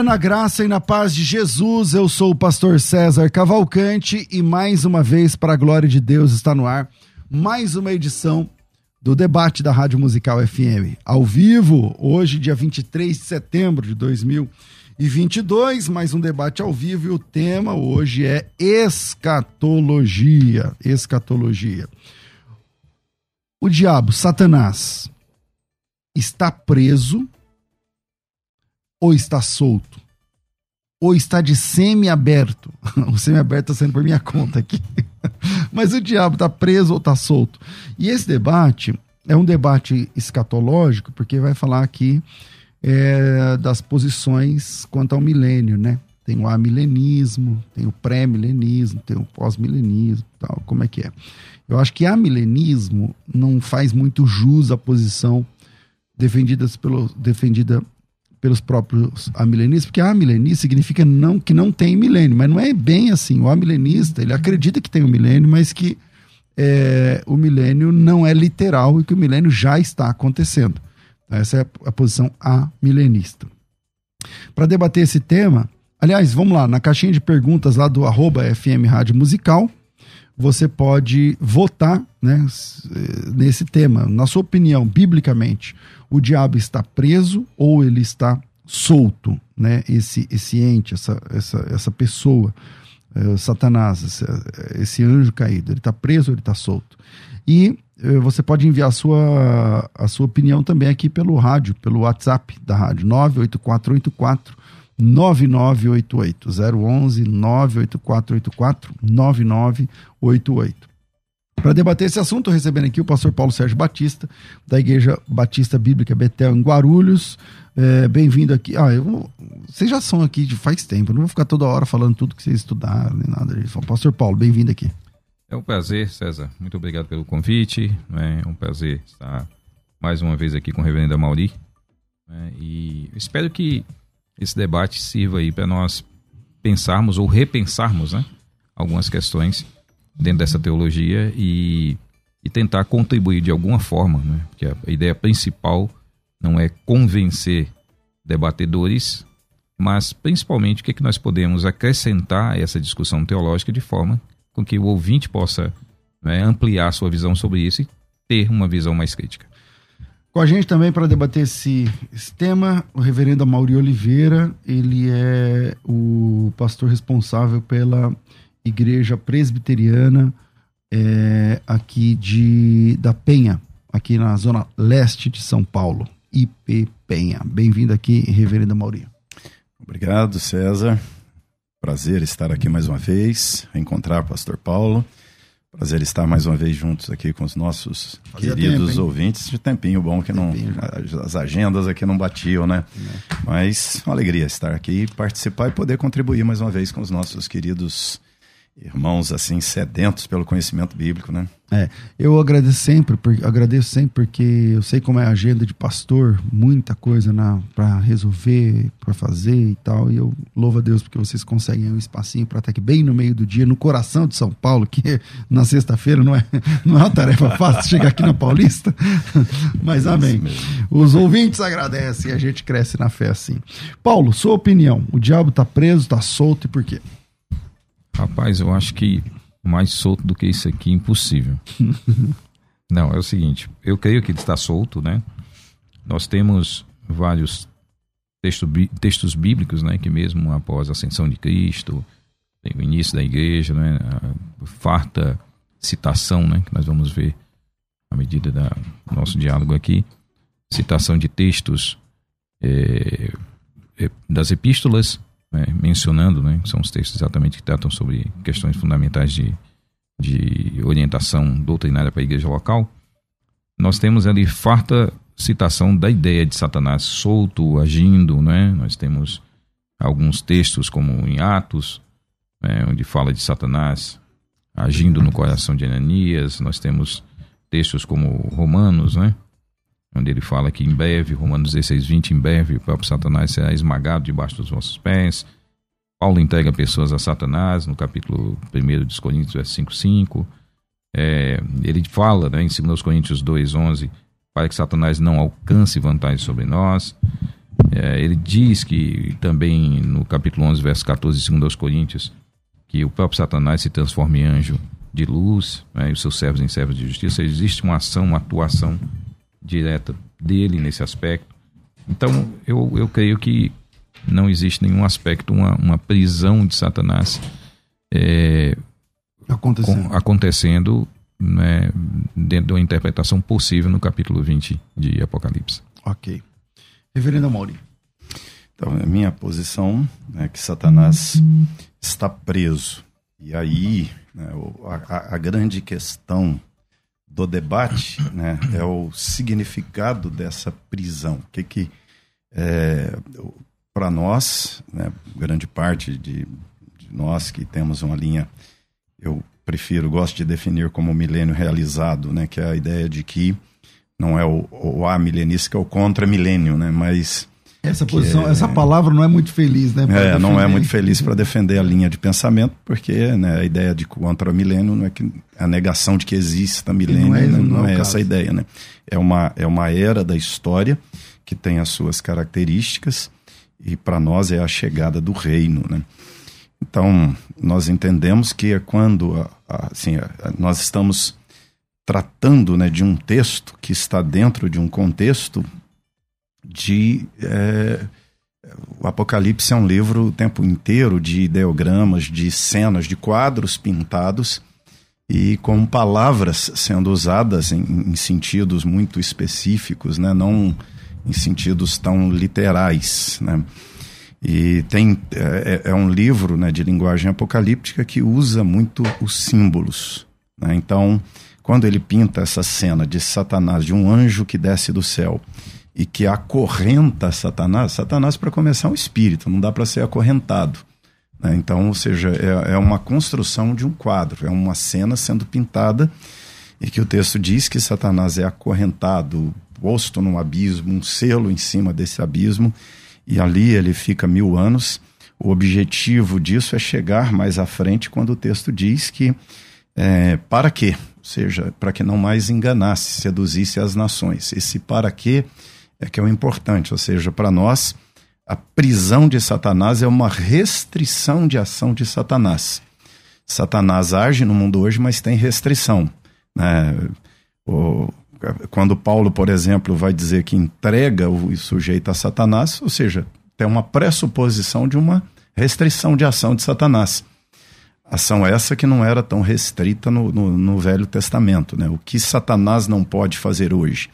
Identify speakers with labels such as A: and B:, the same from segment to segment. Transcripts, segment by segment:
A: Dia na graça e na paz de Jesus. Eu sou o pastor César Cavalcante e mais uma vez, para a glória de Deus, está no ar mais uma edição do debate da Rádio Musical FM. Ao vivo, hoje, dia 23 de setembro de 2022, mais um debate ao vivo e o tema hoje é escatologia. Escatologia. O diabo, Satanás, está preso ou está solto? Ou está de semi-aberto? o semi-aberto está sendo por minha conta aqui. Mas o diabo está preso ou está solto? E esse debate é um debate escatológico, porque vai falar aqui é, das posições quanto ao milênio, né? Tem o amilenismo, tem o pré-milenismo, tem o pós-milenismo, tal. Como é que é? Eu acho que amilenismo não faz muito jus à posição defendida pelo, defendida pelos próprios amilenistas, porque amilenista significa não, que não tem milênio, mas não é bem assim. O amilenista, ele acredita que tem o um milênio, mas que é, o milênio não é literal e que o milênio já está acontecendo. Então, essa é a posição amilenista. Para debater esse tema, aliás, vamos lá, na caixinha de perguntas lá do arroba FM Rádio Musical, você pode votar né, nesse tema. Na sua opinião, biblicamente, o diabo está preso ou ele está solto? Né? Esse, esse ente, essa, essa, essa pessoa, é, Satanás, esse, esse, anjo caído, ele está preso ou ele está solto? E é, você pode enviar a sua, a sua opinião também aqui pelo rádio, pelo WhatsApp da rádio, 98484 9988 011 98484 9988. Para debater esse assunto, recebendo aqui o pastor Paulo Sérgio Batista, da Igreja Batista Bíblica Betel, em Guarulhos. É, Bem-vindo aqui. Ah, eu, vocês já são aqui de faz tempo, não vou ficar toda hora falando tudo que vocês estudaram, nem nada. Pastor Paulo, bem-vindo aqui.
B: É um prazer, César. Muito obrigado pelo convite. É um prazer estar mais uma vez aqui com o reverendo Mauri. É, e espero que esse debate sirva aí para nós pensarmos ou repensarmos né, algumas questões dentro dessa teologia e, e tentar contribuir de alguma forma, né, porque a, ideia principal não é convencer debatedores, mas principalmente o que, é que nós podemos acrescentar a essa discussão teológica de forma com que o ouvinte possa né, ampliar sua visão sobre isso e ter uma visão mais crítica.
A: Com a gente também para debater esse, esse, tema, o reverendo Mauri Oliveira, ele é o pastor responsável pela igreja presbiteriana é, aqui de da Penha, aqui na zona leste de São Paulo, IP Penha. Bem-vindo aqui, reverendo Mauri.
C: Obrigado, César. Prazer estar aqui mais uma vez, encontrar o pastor Paulo. Prazer estar mais uma vez juntos aqui com os nossos Fazia queridos tempo, ouvintes. De tempinho bom que não. As agendas aqui não batiam, né? É. Mas uma alegria estar aqui, participar e poder contribuir mais uma vez com os nossos queridos irmãos assim sedentos pelo conhecimento bíblico, né?
A: É, eu agradeço sempre, porque, agradeço sempre porque eu sei como é a agenda de pastor, muita coisa para resolver, para fazer e tal. E eu louvo a Deus porque vocês conseguem um espacinho para estar aqui bem no meio do dia, no coração de São Paulo, que na sexta-feira não é, não é uma tarefa fácil chegar aqui na Paulista. Mas amém. Os ouvintes agradecem e a gente cresce na fé assim. Paulo, sua opinião: o diabo está preso, está solto e por quê?
B: Rapaz, eu acho que mais solto do que isso aqui, impossível. Não, é o seguinte, eu creio que ele está solto, né? Nós temos vários texto, textos bíblicos, né? Que mesmo após a ascensão de Cristo, o início da igreja, né? A farta citação, né? Que nós vamos ver à medida do nosso diálogo aqui. Citação de textos é, é, das epístolas né, mencionando, né, são os textos exatamente que tratam sobre questões fundamentais de, de orientação doutrinária para a igreja local, nós temos ali farta citação da ideia de Satanás solto, agindo, né? Nós temos alguns textos como em Atos, né, onde fala de Satanás agindo no coração de Ananias, nós temos textos como Romanos, né? Onde ele fala que em breve, Romanos 16, 20, em breve o próprio Satanás será esmagado debaixo dos vossos pés. Paulo entrega pessoas a Satanás, no capítulo 1 de Coríntios, verso 5, 5. É, ele fala né, em 2 Coríntios 2, 11, para que Satanás não alcance vantagem sobre nós. É, ele diz que também no capítulo 11, verso 14 de 2 Coríntios, que o próprio Satanás se transforma em anjo de luz, né, e os seus servos em servos de justiça. Existe uma ação, uma atuação direta dele nesse aspecto. Então, eu, eu creio que não existe nenhum aspecto, uma, uma prisão de Satanás é,
A: acontecendo,
B: com, acontecendo né, dentro de uma interpretação possível no capítulo 20 de Apocalipse.
A: Ok. Reverendo Mauri.
C: Então, a minha posição é que Satanás está preso. E aí, né, a, a grande questão do debate né, é o significado dessa prisão. O que que é, para nós, né, grande parte de, de, nós que temos uma linha, eu prefiro, gosto de definir como milênio realizado, né, que é a ideia de que não é o, o a milenista que é o contra milênio, né, mas
A: essa posição, é, essa palavra não é muito feliz, né?
C: É, não é muito feliz para defender a linha de pensamento, porque né, a ideia de contra milênio não é que a negação de que exista milênio não é, não, não é, é essa ideia, né? É uma, é uma era da história que tem as suas características e para nós é a chegada do reino, né? Então, nós entendemos que é quando assim, nós estamos tratando né, de um texto que está dentro de um contexto de. É, o Apocalipse é um livro o tempo inteiro de ideogramas, de cenas, de quadros pintados e com palavras sendo usadas em, em sentidos muito específicos, né? não em sentidos tão literais. Né? E tem, é, é, é um livro né, de linguagem apocalíptica que usa muito os símbolos. Né? Então, quando ele pinta essa cena de Satanás, de um anjo que desce do céu e que acorrenta Satanás, Satanás, para começar, é um espírito, não dá para ser acorrentado. Né? Então, ou seja, é, é uma construção de um quadro, é uma cena sendo pintada e que o texto diz que Satanás é acorrentado, posto num abismo, um selo em cima desse abismo, e ali ele fica mil anos. O objetivo disso é chegar mais à frente quando o texto diz que é, para quê? Ou seja, para que não mais enganasse, seduzisse as nações. Esse para quê é que é o importante, ou seja, para nós, a prisão de Satanás é uma restrição de ação de Satanás. Satanás age no mundo hoje, mas tem restrição. Né? O, quando Paulo, por exemplo, vai dizer que entrega o sujeito a Satanás, ou seja, tem uma pressuposição de uma restrição de ação de Satanás. Ação essa que não era tão restrita no, no, no Velho Testamento. Né? O que Satanás não pode fazer hoje?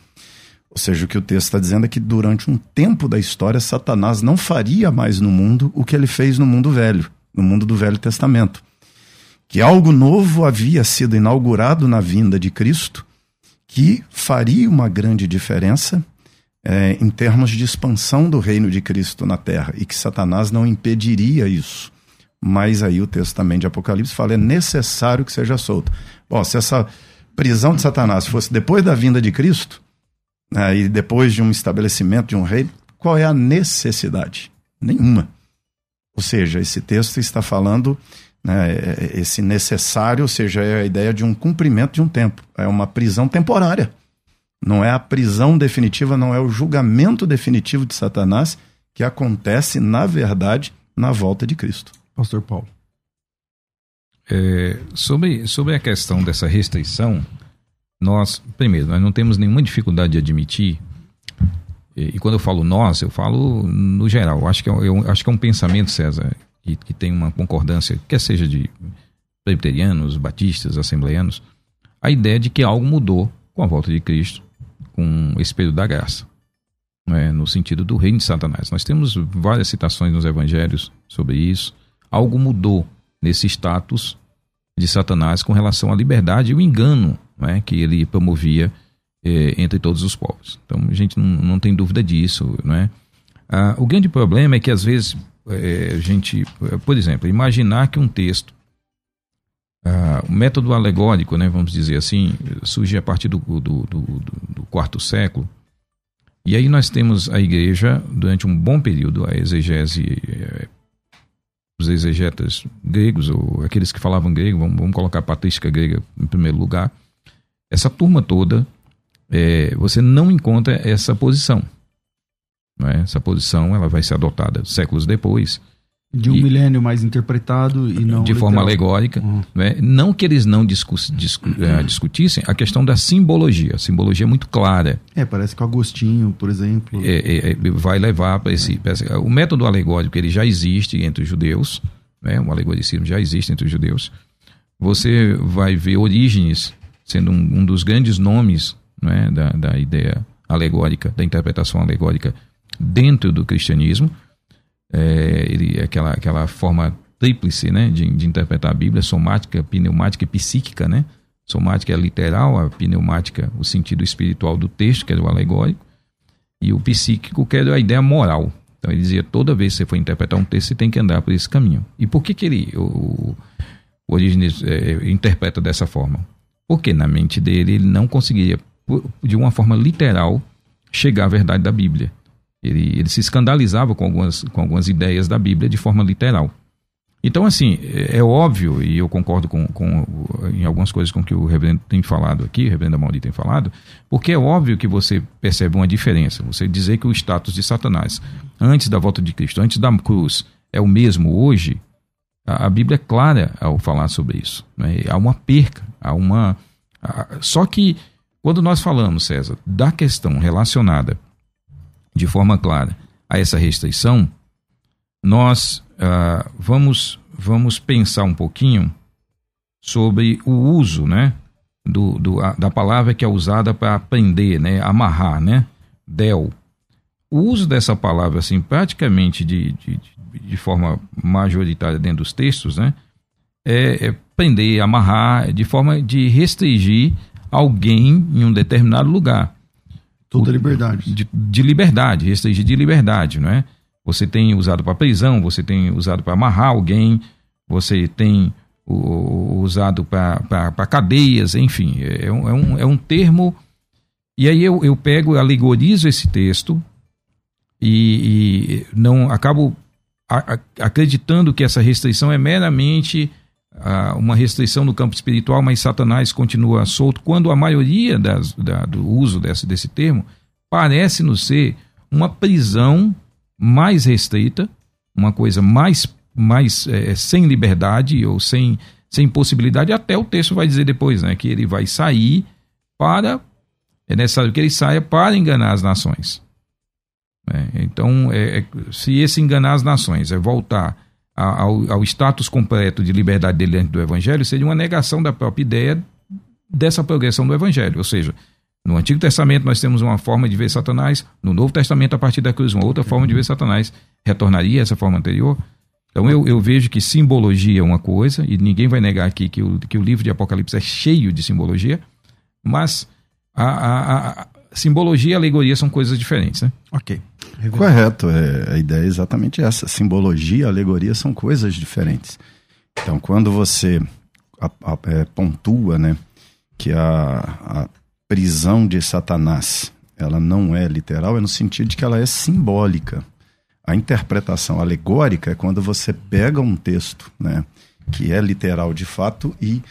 C: Ou seja, o que o texto está dizendo é que durante um tempo da história, Satanás não faria mais no mundo o que ele fez no mundo velho, no mundo do Velho Testamento. Que algo novo havia sido inaugurado na vinda de Cristo, que faria uma grande diferença é, em termos de expansão do reino de Cristo na terra, e que Satanás não impediria isso. mas aí o texto também de Apocalipse fala: é necessário que seja solto. Bom, se essa prisão de Satanás fosse depois da vinda de Cristo, né, e depois de um estabelecimento de um rei, qual é a necessidade? Nenhuma. Ou seja, esse texto está falando né, esse necessário, ou seja, é a ideia de um cumprimento de um tempo. É uma prisão temporária. Não é a prisão definitiva, não é o julgamento definitivo de Satanás que acontece, na verdade, na volta de Cristo.
A: Pastor Paulo.
B: É, sobre, sobre a questão dessa restrição, nós, primeiro, nós não temos nenhuma dificuldade de admitir, e, e quando eu falo nós, eu falo no geral. Eu acho que é, eu acho que é um pensamento, César, que, que tem uma concordância, quer seja de presbiterianos, batistas, assembleianos, a ideia de que algo mudou com a volta de Cristo, com esse período da graça. É, no sentido do reino de Satanás. Nós temos várias citações nos evangelhos sobre isso. Algo mudou nesse status de Satanás com relação à liberdade e o engano é, que ele promovia é, entre todos os povos. Então a gente não, não tem dúvida disso. Não é? Ah, o grande problema é que às vezes é, a gente, por exemplo, imaginar que um texto, ah, o método alegórico, né, vamos dizer assim, surge a partir do, do, do, do quarto século, e aí nós temos a igreja, durante um bom período, a exegese, eh, os exegetas gregos, ou aqueles que falavam grego, vamos colocar a patrística grega em primeiro lugar, essa turma toda, é, você não encontra essa posição. Né? Essa posição ela vai ser adotada séculos depois.
A: De um e, milênio mais interpretado e não.
B: De literal. forma alegórica. Uhum. Né? Não que eles não discu, uh, discutissem a questão da simbologia. A simbologia é muito clara.
A: É, parece que o Agostinho, por exemplo.
B: É, é, é vai levar para esse, esse, O método alegórico ele já existe entre os judeus. Né? O alegoricismo já existe entre os judeus. Você vai ver Orígenes sendo um, um dos grandes nomes né? da, da ideia alegórica, da interpretação alegórica dentro do cristianismo. É, ele, aquela, aquela forma tríplice né, de, de interpretar a Bíblia, somática, pneumática e psíquica. Né? Somática é literal, a pneumática, o sentido espiritual do texto, que é o alegórico, e o psíquico, que é a ideia moral. Então ele dizia: toda vez que você for interpretar um texto, você tem que andar por esse caminho. E por que, que ele, o, o é, interpreta dessa forma? Porque na mente dele ele não conseguia, de uma forma literal, chegar à verdade da Bíblia. Ele, ele se escandalizava com algumas, com algumas ideias da Bíblia de forma literal. Então, assim, é, é óbvio, e eu concordo com, com, em algumas coisas com que o reverendo tem falado aqui, o reverendo Mauri tem falado, porque é óbvio que você percebe uma diferença. Você dizer que o status de Satanás, antes da volta de Cristo, antes da cruz, é o mesmo hoje, a, a Bíblia é clara ao falar sobre isso. Né? Há uma perca, há uma. só que, quando nós falamos, César, da questão relacionada de forma clara a essa restrição, nós uh, vamos, vamos pensar um pouquinho sobre o uso né, do, do, a, da palavra que é usada para prender, né, amarrar, né, del. O uso dessa palavra, assim, praticamente de, de, de forma majoritária dentro dos textos, né, é, é prender, amarrar, de forma de restringir alguém em um determinado lugar.
A: Toda liberdade.
B: De, de liberdade, restringir de liberdade, não é? Você tem usado para prisão, você tem usado para amarrar alguém, você tem o, usado para cadeias, enfim, é, é, um, é um termo. E aí eu, eu pego, alegorizo esse texto e, e não acabo a, a, acreditando que essa restrição é meramente uma restrição no campo espiritual, mas Satanás continua solto, quando a maioria das, da, do uso desse, desse termo parece nos ser uma prisão mais restrita, uma coisa mais, mais é, sem liberdade ou sem, sem possibilidade, até o texto vai dizer depois, né, que ele vai sair para, é necessário que ele saia para enganar as nações. É, então, é, é se esse enganar as nações é voltar ao, ao status completo de liberdade dele dentro do Evangelho seria uma negação da própria ideia dessa progressão do Evangelho. Ou seja, no Antigo Testamento nós temos uma forma de ver Satanás, no Novo Testamento, a partir da cruz, uma outra forma de ver Satanás. Retornaria essa forma anterior? Então eu, eu vejo que simbologia é uma coisa, e ninguém vai negar aqui que o, que o livro de Apocalipse é cheio de simbologia, mas a, a, a simbologia e alegoria são coisas diferentes, né?
A: Ok.
C: Correto, é, a ideia é exatamente essa. Simbologia e alegoria são coisas diferentes. Então, quando você a, a, é, pontua né, que a, a prisão de Satanás ela não é literal, é no sentido de que ela é simbólica. A interpretação alegórica é quando você pega um texto, né, que é literal de fato e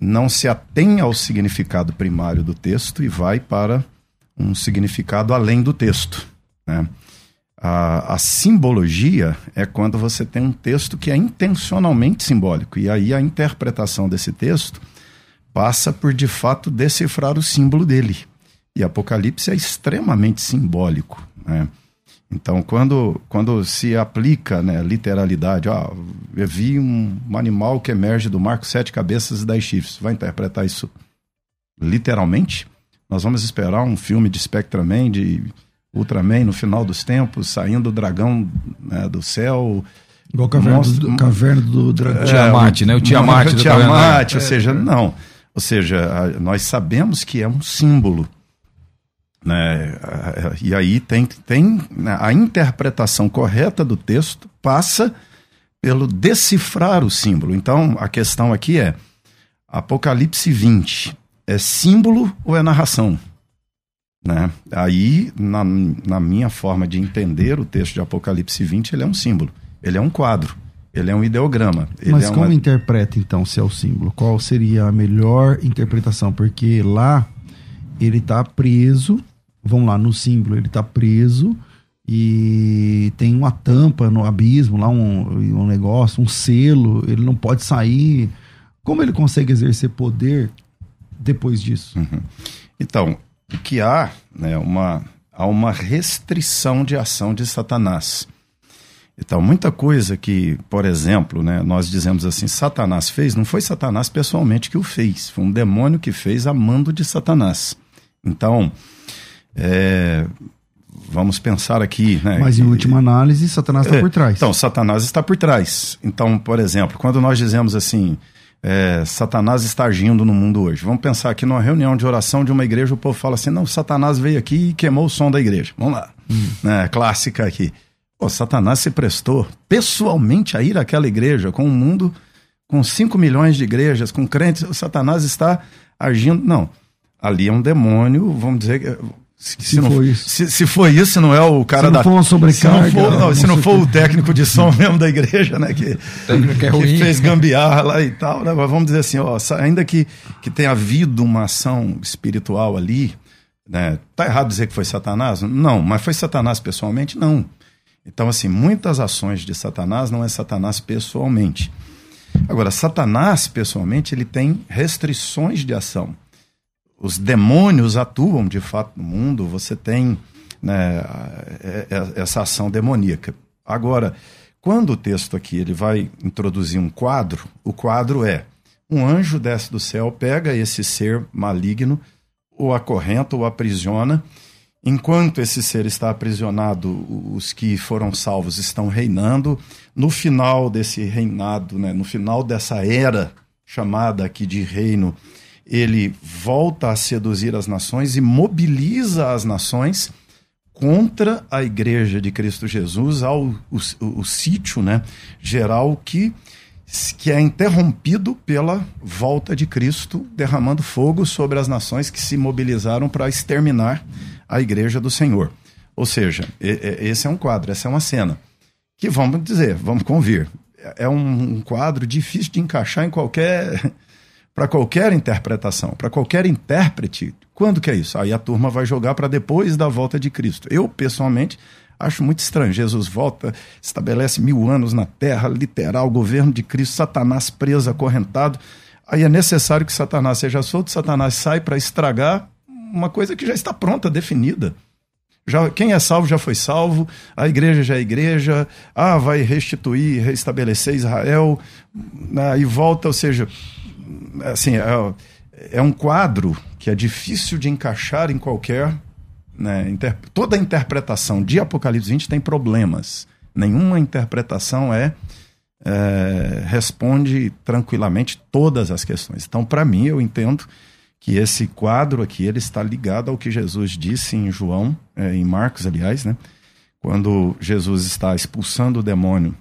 C: não se atém ao significado primário do texto e vai para um significado além do texto. Né? A, a, simbologia é quando você tem um texto que é intencionalmente simbólico, e aí a interpretação desse texto passa por de fato decifrar o símbolo dele. E Apocalipse é extremamente simbólico. Né? Então, quando, quando se aplica né, literalidade, ó, eu vi um, um, animal que emerge do mar com sete cabeças e dez chifres, vai interpretar isso literalmente? Nós vamos esperar um filme de Spectraman, de Ultraman, no final dos tempos, saindo o dragão né, do céu.
A: Igual a caverna, monstro, do, caverna do dragão.
B: É, Tiamat, né? O Tiamat.
C: O Tiamat, ou seja, não. Ou seja, nós sabemos que é um símbolo né? E aí tem, tem né, a interpretação correta do texto passa pelo decifrar o símbolo. Então a questão aqui é: Apocalipse 20 é símbolo ou é narração? Né? Aí, na, na minha forma de entender o texto de Apocalipse 20, ele é um símbolo, ele é um quadro, ele é um ideograma.
A: Mas
C: é
A: como uma... interpreta então se é o símbolo? Qual seria a melhor interpretação? Porque lá ele está preso vamos lá, no símbolo, ele está preso e tem uma tampa no abismo, lá um, um negócio, um selo, ele não pode sair. Como ele consegue exercer poder depois disso?
C: Uhum. Então, o que há, né, uma, há uma restrição de ação de Satanás. Então, muita coisa que, por exemplo, né, nós dizemos assim, Satanás fez, não foi Satanás pessoalmente que o fez, foi um demônio que fez a mando de Satanás. Então, é, vamos pensar aqui. Né,
A: Mas em última análise, Satanás está é, por trás.
C: Então, Satanás está por trás. Então, por exemplo, quando nós dizemos assim, é, Satanás está agindo no mundo hoje. Vamos pensar aqui numa reunião de oração de uma igreja, o povo fala assim: não, Satanás veio aqui e queimou o som da igreja. Vamos lá. Hum. Né, clássica aqui. Pô, Satanás se prestou pessoalmente a ir àquela igreja com um mundo com 5 milhões de igrejas, com crentes. O Satanás está agindo. Não. Ali é um demônio, vamos dizer,
A: se, se, não, for isso.
C: Se, se foi isso, não é o cara se
A: da. For uma sobrecarga,
C: se não for, não, se não for o técnico de som mesmo da igreja, né? Que, que, é que fez gambiarra lá e tal, né? Mas vamos dizer assim, ó, ainda que, que tenha havido uma ação espiritual ali, né? Tá errado dizer que foi Satanás? Não, mas foi Satanás pessoalmente? Não. Então, assim, muitas ações de Satanás não é Satanás pessoalmente. Agora, Satanás pessoalmente, ele tem restrições de ação os demônios atuam de fato no mundo, você tem né, é, é, essa ação demoníaca. Agora, quando o texto aqui ele vai introduzir um quadro, o quadro é um anjo desce do céu, pega esse ser maligno, o acorrenta, o aprisiona. Enquanto esse ser está aprisionado, os que foram salvos estão reinando. No final desse reinado, né, no final dessa era chamada aqui de reino, ele volta a seduzir as nações e mobiliza as nações contra a igreja de Cristo Jesus, ao o, o, o sítio né, geral que, que é interrompido pela volta de Cristo, derramando fogo sobre as nações que se mobilizaram para exterminar a igreja do Senhor. Ou seja, esse é um quadro, essa é uma cena. Que vamos dizer, vamos convir, é um quadro difícil de encaixar em qualquer para qualquer interpretação, para qualquer intérprete. Quando que é isso? Aí a turma vai jogar para depois da volta de Cristo. Eu, pessoalmente, acho muito estranho. Jesus volta, estabelece mil anos na terra, literal, governo de Cristo, Satanás preso, acorrentado. Aí é necessário que Satanás seja solto, Satanás sai para estragar uma coisa que já está pronta, definida. Já, quem é salvo já foi salvo, a igreja já é igreja, ah, vai restituir, restabelecer Israel, né, e volta, ou seja, assim, é, é um quadro que é difícil de encaixar em qualquer. Né, inter, toda interpretação de Apocalipse 20 tem problemas. Nenhuma interpretação é, é responde tranquilamente todas as questões. Então, para mim, eu entendo que esse quadro aqui ele está ligado ao que Jesus disse em João, é, em Marcos, aliás, né? quando Jesus está expulsando o demônio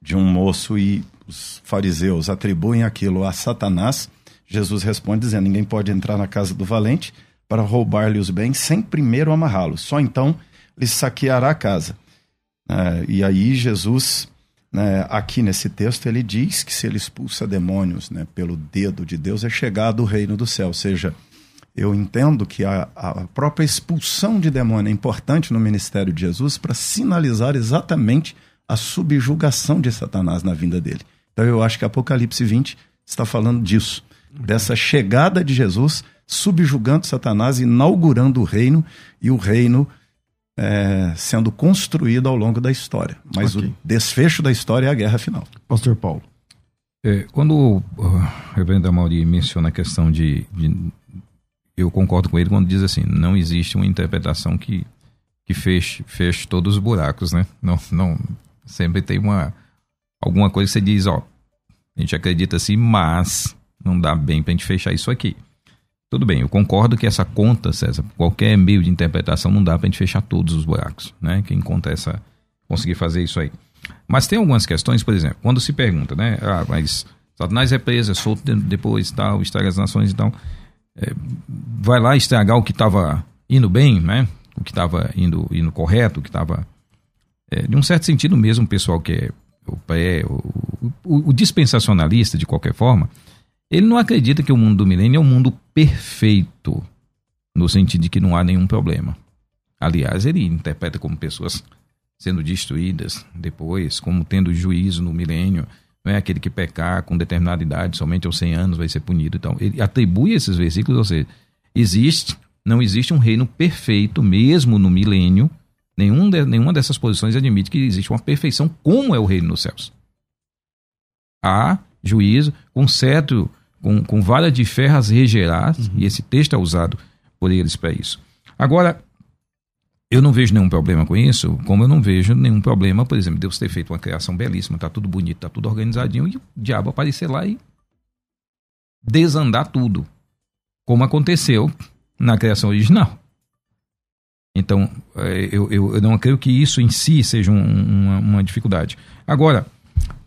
C: de um moço e os fariseus atribuem aquilo a Satanás, Jesus responde dizendo: Ninguém pode entrar na casa do valente para roubar-lhe os bens sem primeiro amarrá-los. Só então lhe saqueará a casa. É, e aí Jesus, né, aqui nesse texto, ele diz que se ele expulsa demônios né, pelo dedo de Deus, é chegado o reino do céu. Ou seja, eu entendo que a, a própria expulsão de demônio é importante no ministério de Jesus para sinalizar exatamente a subjugação de Satanás na vinda dele. Então eu acho que Apocalipse 20 está falando disso, dessa chegada de Jesus subjugando Satanás, inaugurando o reino e o reino é, sendo construído ao longo da história. Mas okay. o desfecho da história é a guerra final.
A: Pastor Paulo.
B: É, quando o reverendo Amauri menciona a questão de, de, Eu concordo com ele quando diz assim: não existe uma interpretação que, que feche, feche todos os buracos, né? Não, não, sempre tem uma. Alguma coisa que você diz, ó. A gente acredita assim, mas não dá bem pra gente fechar isso aqui. Tudo bem, eu concordo que essa conta, César, qualquer meio de interpretação não dá para a gente fechar todos os buracos, né? Quem conta essa, conseguir fazer isso aí. Mas tem algumas questões, por exemplo, quando se pergunta, né? Ah, mas Satanás é preso, é solto depois, tal, estraga as nações e tal. É, vai lá estragar o que estava indo bem, né? O que estava indo, indo correto, o que estava. É, de um certo sentido mesmo, o pessoal que é o pré, o, o, o dispensacionalista, de qualquer forma, ele não acredita que o mundo do milênio é um mundo perfeito, no sentido de que não há nenhum problema. Aliás, ele interpreta como pessoas sendo destruídas depois, como tendo juízo no milênio. Não é aquele que pecar com determinada idade, somente aos 100 anos vai ser punido. Então, ele atribui esses versículos, ou seja, existe, não existe um reino perfeito, mesmo no milênio. Nenhum de, nenhuma dessas posições admite que existe uma perfeição como é o reino nos céus. Há juízo com certo com, com vara de ferras regerás, uhum. e esse texto é usado por eles para isso. Agora, eu não vejo nenhum problema com isso, como eu não vejo nenhum problema, por exemplo, Deus ter feito uma criação belíssima, tá tudo bonito, tá tudo organizadinho, e o diabo aparecer lá e desandar tudo, como aconteceu na criação original. Então, é, eu, eu, eu não creio que isso em si seja um, uma, uma, dificuldade. Agora,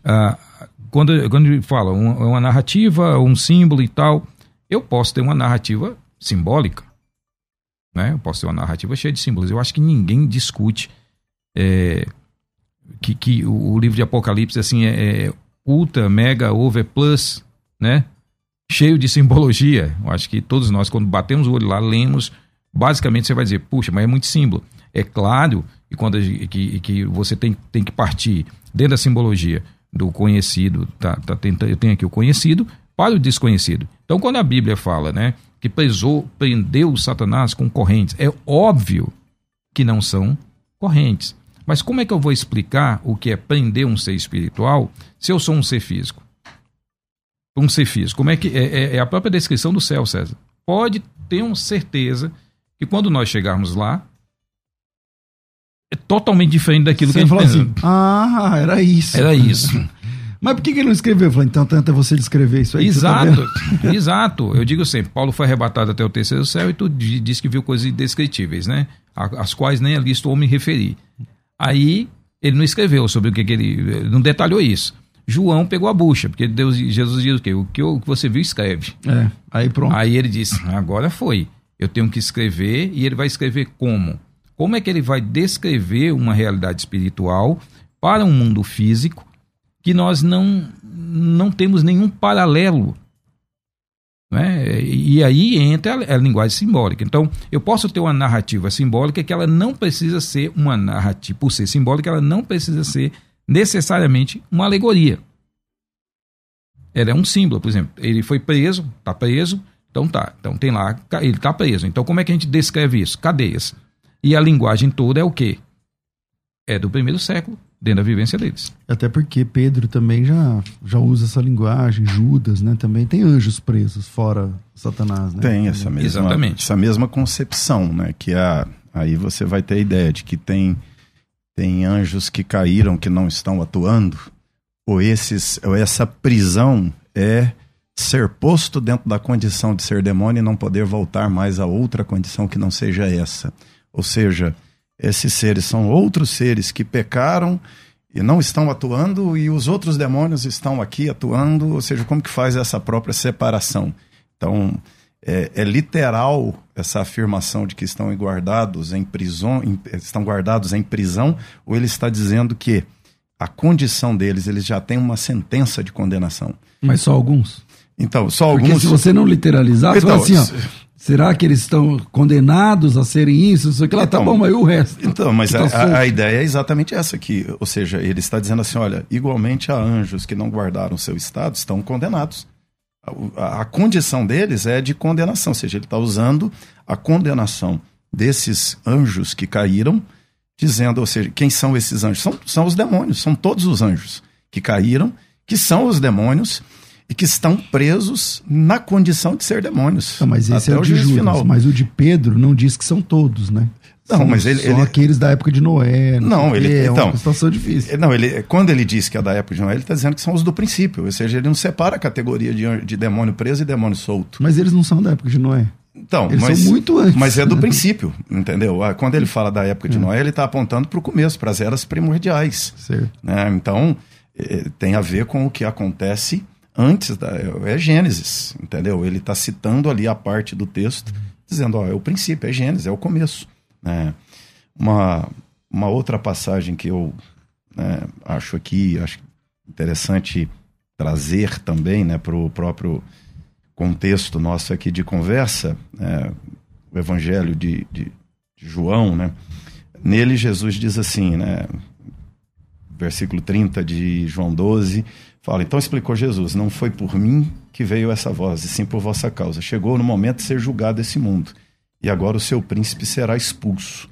B: uh, quando, quando fala uma, uma narrativa, um símbolo e tal, eu posso ter uma narrativa simbólica. Né? Eu posso ter uma narrativa cheia de símbolos. Eu acho que ninguém discute é, que, que o, o, livro de Apocalipse assim, é, é, ultra, mega, over, plus, né? cheio de simbologia. Eu acho que todos nós, quando batemos o olho lá, lemos, basicamente você vai dizer, puxa, mas é muito símbolo. É claro que, quando, que, que você tem, tem que partir dentro da simbologia do conhecido, tá, tá tentando, eu tenho aqui o conhecido para o desconhecido. Então, quando a Bíblia fala, né, que pesou, prendeu Satanás com correntes, é óbvio que não são correntes. Mas como é que eu vou explicar o que é prender um ser espiritual se eu sou um ser físico? Um ser físico. Como é que é, é, é a própria descrição do céu, César? Pode ter uma certeza que quando nós chegarmos lá, é totalmente diferente daquilo você que a gente pensa. Assim,
A: ah, era isso.
B: Era isso.
A: Mas por que, ele não escreveu? Eu falei, então tenta você descrever isso aí.
B: Exato, tá exato. Eu digo sempre, Paulo foi arrebatado até o terceiro céu e tu diz que viu coisas indescritíveis, né? As quais nem a lista ou me referi. Aí ele não escreveu sobre o que, que ele. Não detalhou isso. João pegou a bucha, porque Deus, Jesus diz o quê? O que, o que você viu, escreve.
A: É, aí pronto.
B: Aí ele disse, agora foi. Eu tenho que escrever e ele vai escrever como? Como é que ele vai descrever uma realidade espiritual para um mundo físico que nós não, não temos nenhum paralelo? Né? E aí entra a, a linguagem simbólica. Então, eu posso ter uma narrativa simbólica que ela não precisa ser uma narrativa, por ser simbólica, ela não precisa ser necessariamente uma alegoria. Ela é um símbolo, por exemplo. Ele foi preso, está preso, então tá. Então tem lá, ele está preso. Então como é que a gente descreve isso? Cadeias. E a linguagem toda é o quê? É do primeiro século, dentro da vivência deles.
A: Até porque Pedro também já, já usa essa linguagem, Judas, né? Também tem anjos presos, fora Satanás, né?
C: Tem essa mesma, Exatamente. essa mesma concepção, né? Que a, aí você vai ter a ideia de que tem, tem anjos que caíram, que não estão atuando, ou, esses, ou essa prisão é ser posto dentro da condição de ser demônio e não poder voltar mais a outra condição que não seja essa. Ou seja, esses seres são outros seres que pecaram e não estão atuando e os outros demônios estão aqui atuando, ou seja, como que faz essa própria separação? Então, é, é literal essa afirmação de que estão guardados em prisão, em, estão guardados em prisão, ou ele está dizendo que a condição deles, eles já têm uma sentença de condenação.
A: Mas só alguns?
C: Então, só alguns.
A: Porque se você não literalizar, então, assim, ó, Será que eles estão condenados a serem isso? Isso aqui lá tá então, tá bom, mas o resto?
C: Então, mas tá a, a, ideia é exatamente essa aqui. Ou seja, ele está dizendo assim: olha, igualmente a anjos que não guardaram seu estado estão condenados. A, a condição deles é de condenação, ou seja, ele está usando a condenação desses anjos que caíram, dizendo, ou seja, quem são esses anjos? São, são os demônios, são todos os anjos que caíram, que são os demônios e que estão presos na condição de ser demônios.
A: Não, mas esse é o, de Judas, final. mas o de Pedro não diz que são todos, né?
C: Não, são, mas ele,
A: são ele, aqueles da época de Noé.
C: Não, não ele
A: é
C: então,
A: uma situação difícil.
C: Não, ele quando ele diz que é da época de Noé, ele está dizendo que são os do princípio, ou seja, ele não separa a categoria de, de demônio preso e demônio solto.
A: Mas eles não são da época de Noé.
C: Então,
A: eles
C: mas,
A: são muito antes.
C: Mas é do princípio, entendeu? Ah, quando ele fala da época de é. Noé, ele está apontando para o começo, para as eras primordiais.
A: Certo.
C: Né? Então, é, tem a ver com o que acontece antes da. É Gênesis, entendeu? Ele está citando ali a parte do texto, dizendo: ó, é o princípio, é Gênesis, é o começo. Né? Uma, uma outra passagem que eu né, acho aqui, acho interessante trazer também né, para o próprio contexto nosso aqui de conversa, né, o Evangelho de, de, de, João, né? Nele Jesus diz assim, né? Versículo 30 de João 12, fala, então explicou Jesus, não foi por mim que veio essa voz, e sim por vossa causa. Chegou no momento de ser julgado esse mundo, e agora o seu príncipe será expulso.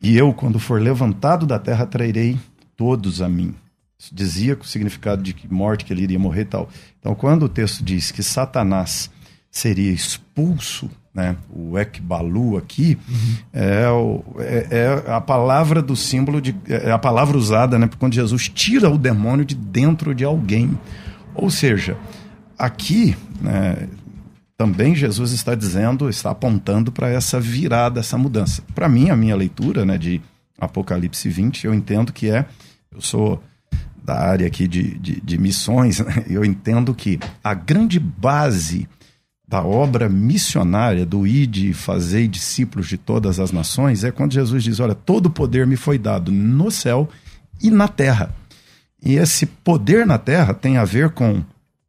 C: E eu, quando for levantado da terra, trairei todos a mim. Isso dizia com o significado de que morte, que ele iria morrer e tal. Então, quando o texto diz que Satanás seria expulso, né, o ekbalu aqui, uhum. é, o, é, é, a palavra do símbolo, de, é a palavra usada né, quando Jesus tira o demônio de dentro de alguém. Ou seja, aqui né, também Jesus está dizendo, está apontando para essa virada, essa mudança. Para mim, a minha leitura né, de Apocalipse 20, eu entendo que é, eu sou da área aqui de, de, de missões, né, eu entendo que a grande base da obra missionária do ide fazer discípulos de todas as nações é quando Jesus diz: Olha, todo poder me foi dado no céu e na terra. E esse poder na terra tem a ver com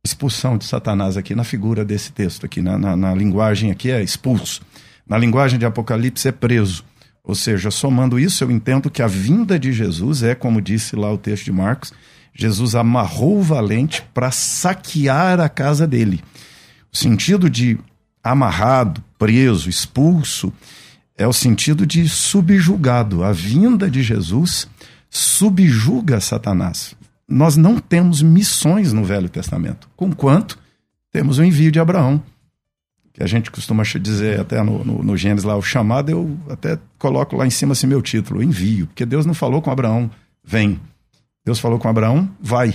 C: expulsão de Satanás aqui na figura desse texto aqui, na, na, na, linguagem aqui é expulso. Na linguagem de Apocalipse é preso. Ou seja, somando isso, eu entendo que a vinda de Jesus é, como disse lá o texto de Marcos, Jesus amarrou o valente para saquear a casa dele. O sentido de amarrado, preso, expulso, é o sentido de subjugado. A vinda de Jesus subjuga Satanás, nós não temos missões no Velho Testamento, conquanto temos o envio de Abraão. Que a gente costuma dizer até no, no, no Gênesis lá, o chamado, eu até coloco lá em cima assim meu título, envio. Porque Deus não falou com Abraão, vem. Deus falou com Abraão, vai.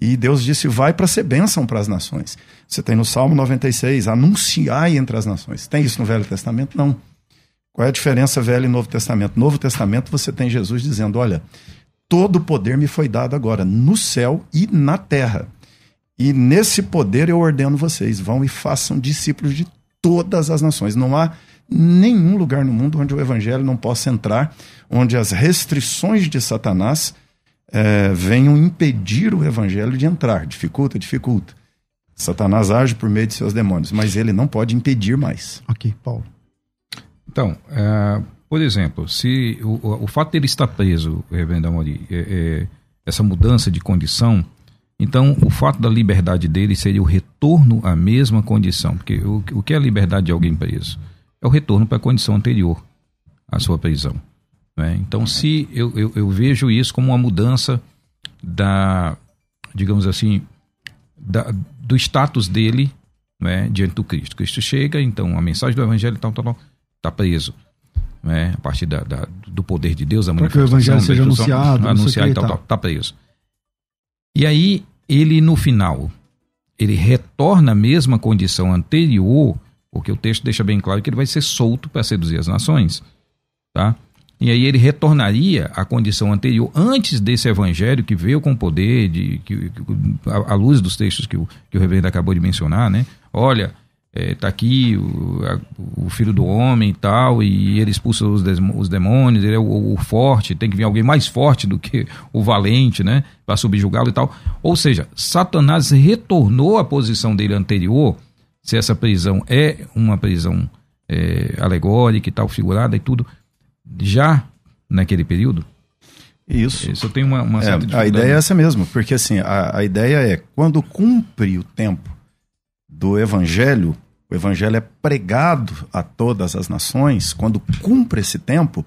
C: E Deus disse, vai para ser bênção para as nações. Você tem no Salmo 96, anunciai entre as nações. Tem isso no Velho Testamento? Não. Qual é a diferença Velho e Novo Testamento? Novo Testamento você tem Jesus dizendo, olha, todo o poder me foi dado agora, no céu e na terra. E nesse poder eu ordeno vocês: vão e façam discípulos de todas as nações. Não há nenhum lugar no mundo onde o evangelho não possa entrar, onde as restrições de Satanás é, venham impedir o evangelho de entrar. Dificulta, dificulta. Satanás age por meio de seus demônios, mas ele não pode impedir mais.
A: Ok, Paulo.
B: Então, uh, por exemplo, se o, o fato dele estar preso, Reverendo Amori, é, é, essa mudança de condição, então o fato da liberdade dele seria o retorno à mesma condição. Porque o, o que é a liberdade de alguém preso? É o retorno para a condição anterior à sua prisão. Né? Então, se eu, eu, eu, vejo isso como uma mudança da, digamos assim, da, do status dele né, diante do Cristo. Cristo chega, então a mensagem do Evangelho está tá, tá preso né, a partir da, da, do poder de Deus, a
A: Para que o evangelho seja anunciado,
B: anunciar e tal, tal, tá preso. E aí, ele no final, ele retorna à mesma condição anterior, porque o texto deixa bem claro que ele vai ser solto para seduzir as nações, tá? E aí ele retornaria à condição anterior, antes desse evangelho que veio com poder, de, que, à luz dos textos que o, que o reverendo acabou de mencionar, né? Olha, é, tá aqui o, a, o, filho do homem e tal, e ele expulsa os, os demônios, ele é o, o, forte, tem que vir alguém mais forte do que o valente, né? Para subjugá-lo e tal. Ou seja, Satanás retornou à posição dele anterior, se essa prisão é uma prisão é, alegórica e tal, figurada e tudo já naquele período?
C: Isso.
B: Isso tem uma, uma
C: certa é, A ideia é essa mesmo, porque assim, a, a ideia é quando cumpre o tempo do evangelho, o evangelho é pregado a todas as nações, quando cumpre esse tempo,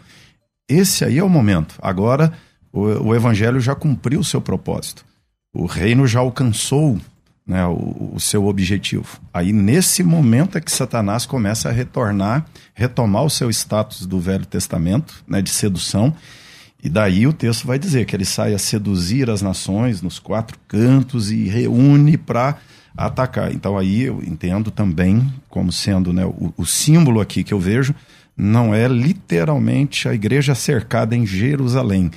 C: esse aí é o momento. Agora o, o evangelho já cumpriu o seu propósito. O reino já alcançou né, o, o, seu objetivo. Aí, nesse momento, é que Satanás começa a retornar, retomar o seu status do Velho Testamento, né, de sedução. E daí o texto vai dizer que ele sai a seduzir as nações nos quatro cantos e reúne para atacar. Então, aí eu entendo também como sendo né, o, o símbolo aqui que eu vejo não é literalmente a igreja cercada em Jerusalém,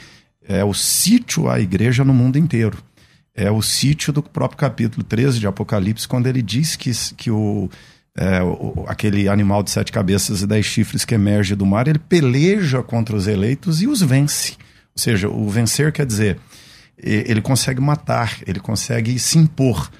C: é o sítio à igreja no mundo inteiro é o sítio do próprio capítulo 13 de Apocalipse, quando ele diz que, que o, é, o, aquele animal de sete cabeças e dez chifres que emerge do mar, ele peleja contra os eleitos e os vence. Ou seja, o vencer quer dizer, ele consegue matar, ele consegue se impor.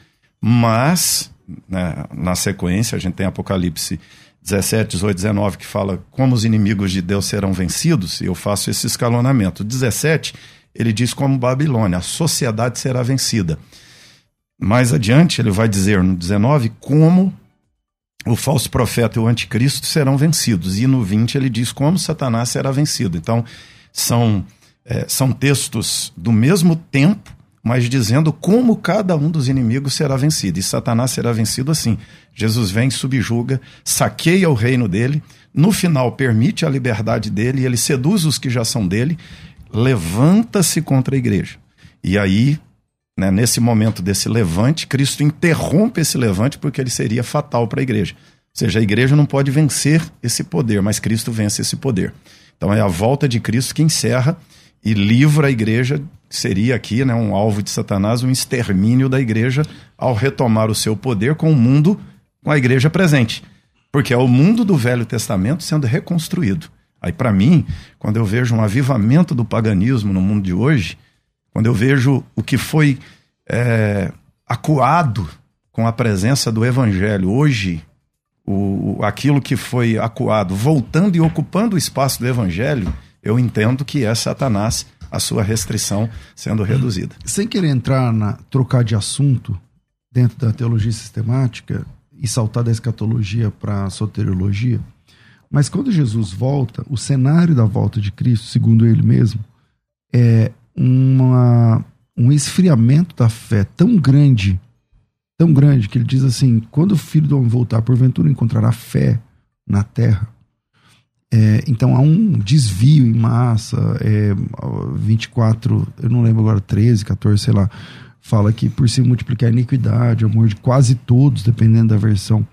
C: Mas, né, na sequência, a gente tem Apocalipse 17, 18, 19, que fala como os inimigos de Deus serão vencidos, e eu faço esse escalonamento. 17 ele diz como Babilônia, a sociedade será vencida. Mais adiante, ele vai dizer no 19 como o falso profeta e o anticristo serão vencidos. E no 20 ele diz como Satanás será vencido. Então, são, é, são textos do mesmo tempo, mas dizendo como cada um dos inimigos será vencido. E Satanás será vencido assim. Jesus vem, subjuga, saqueia o reino dele, no final permite a liberdade dele, ele seduz os que já são dele, levanta-se contra a igreja. E aí, né, nesse momento desse levante, Cristo interrompe esse levante porque ele seria fatal para a igreja. Ou seja, a igreja não pode vencer esse poder, mas Cristo vence esse poder. Então é a volta de Cristo que encerra e livra a igreja, seria aqui né, um alvo de Satanás, um extermínio da igreja ao retomar o seu poder com o mundo, com a igreja presente. Porque é o mundo do Velho Testamento sendo reconstruído. Aí, para mim, quando eu vejo um avivamento do paganismo no mundo de hoje, quando eu vejo o que foi é, acuado com a presença do evangelho hoje, o, aquilo que foi acuado voltando e ocupando o espaço do evangelho, eu entendo que é Satanás a sua restrição sendo reduzida.
A: Sem querer entrar na trocar de assunto dentro da teologia sistemática e saltar da escatologia para a soteriologia, mas quando Jesus volta, o cenário da volta de Cristo, segundo ele mesmo, é uma, um esfriamento da fé tão grande, tão grande, que ele diz assim: quando o filho do homem voltar, porventura encontrará fé na terra. É, então há um desvio em massa, é, 24, eu não lembro agora, 13, 14, sei lá, fala que por se multiplicar a iniquidade, o amor de quase todos, dependendo da versão,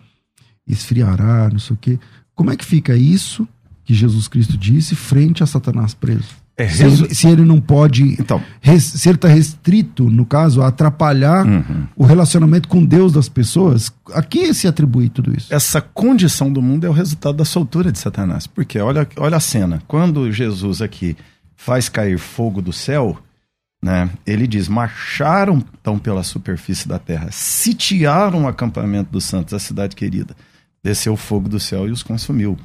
A: esfriará, não sei o quê. Como é que fica isso que Jesus Cristo disse frente a Satanás preso? É, se, ele, se, ele, não pode. Então, res, se ele está restrito, no caso, a atrapalhar uhum. o relacionamento com Deus das pessoas, a quem se atribui tudo isso?
C: Essa condição do mundo é o resultado da soltura de Satanás. Porque olha, olha a cena. Quando Jesus aqui faz cair fogo do céu, né, ele diz: marcharam então pela superfície da terra, sitiaram o acampamento dos santos, a cidade querida desceu o fogo do céu e os consumiu.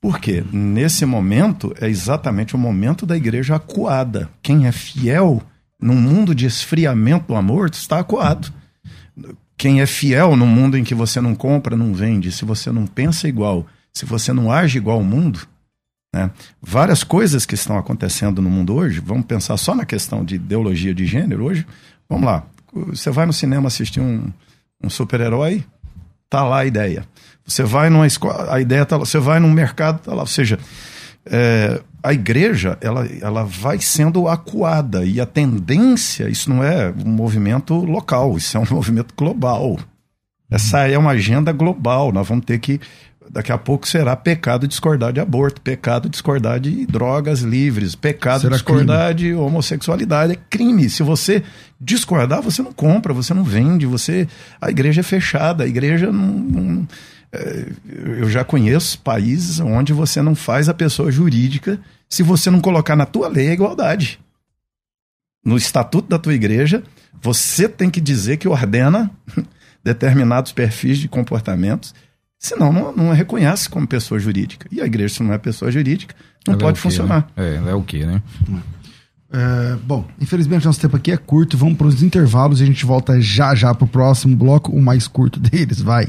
C: Por quê? Nesse momento é exatamente o momento da igreja acuada. Quem é fiel num mundo de esfriamento do amor está acuado. Quem é fiel num mundo em que você não compra, não vende, se você não pensa igual, se você não age igual ao mundo, né? várias coisas que estão acontecendo no mundo hoje, vamos pensar só na questão de ideologia de gênero hoje. Vamos lá, você vai no cinema assistir um, um super-herói, tá lá a ideia. Você vai numa escola, a ideia tá lá, você vai num mercado, tá lá. Ou seja, é, a igreja ela, ela vai sendo acuada e a tendência, isso não é um movimento local, isso é um movimento global. Essa é uma agenda global. Nós vamos ter que daqui a pouco será pecado discordar de aborto, pecado discordar de drogas livres, pecado será discordar crime? de homossexualidade. É crime. Se você discordar, você não compra, você não vende, você a igreja é fechada, a igreja não, não eu já conheço países onde você não faz a pessoa jurídica se você não colocar na tua lei a igualdade. No estatuto da tua igreja, você tem que dizer que ordena determinados perfis de comportamentos Senão, não, não reconhece como pessoa jurídica. E a igreja, se não é pessoa jurídica, não ela pode é funcionar.
B: Né? É, é o quê, né?
A: É, bom, infelizmente nosso tempo aqui é curto. Vamos para os intervalos e a gente volta já já para o próximo bloco, o mais curto deles. Vai.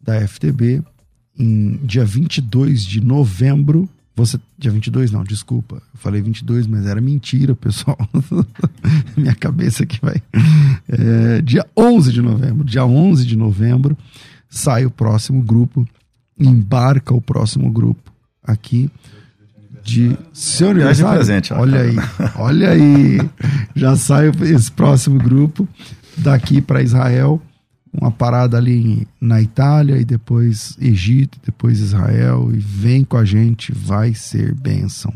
A: da FTB, em dia 22 de novembro, você dia 22 não, desculpa. Eu falei 22, mas era mentira, pessoal. Minha cabeça aqui vai. É, dia 11 de novembro, dia 11 de novembro sai o próximo grupo, embarca o próximo grupo aqui de seu aniversário.
C: presente.
A: Olha aí, olha aí. Já sai esse próximo grupo daqui para Israel. Uma parada ali na Itália e depois Egito, depois Israel. E vem com a gente, vai ser bênção.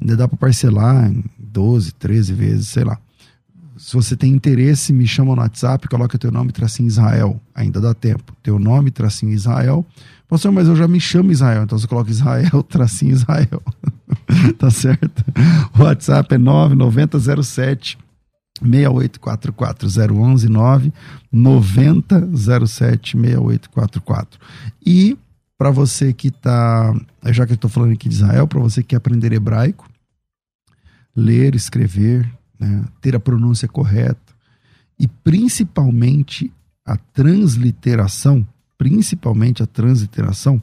A: Ainda dá para parcelar em 12, 13 vezes, sei lá. Se você tem interesse, me chama no WhatsApp, coloca teu nome, tracinho Israel. Ainda dá tempo. Teu nome, tracinho Israel. Pastor, mas eu já me chamo Israel, então você coloca Israel, tracinho Israel. tá certo? O WhatsApp é 9907 6844 011 9 9007 6844. E para você que tá, já que eu estou falando aqui de Israel, para você que quer aprender hebraico, ler, escrever, né, ter a pronúncia correta e principalmente a transliteração, principalmente a transliteração,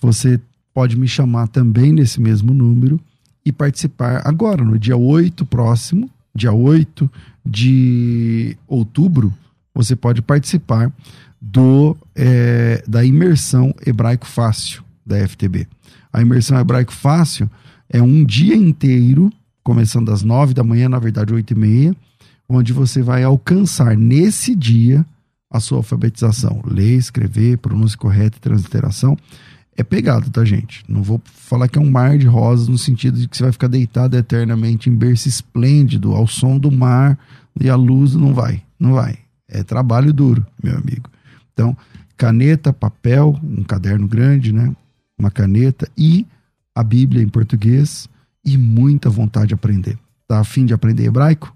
A: você pode me chamar também nesse mesmo número e participar agora, no dia 8 próximo, dia 8 de outubro, você pode participar do é, da imersão hebraico fácil da FTB. A imersão hebraico fácil é um dia inteiro, começando às 9 da manhã, na verdade 8 e meia, onde você vai alcançar nesse dia a sua alfabetização. Ler, escrever, pronúncia correta e transliteração. É pegado, tá, gente? Não vou falar que é um mar de rosas no sentido de que você vai ficar deitado eternamente em berço esplêndido, ao som do mar e a luz. Não vai, não vai. É trabalho duro, meu amigo. Então, caneta, papel, um caderno grande, né? Uma caneta e a Bíblia em português e muita vontade de aprender. Tá afim de aprender hebraico?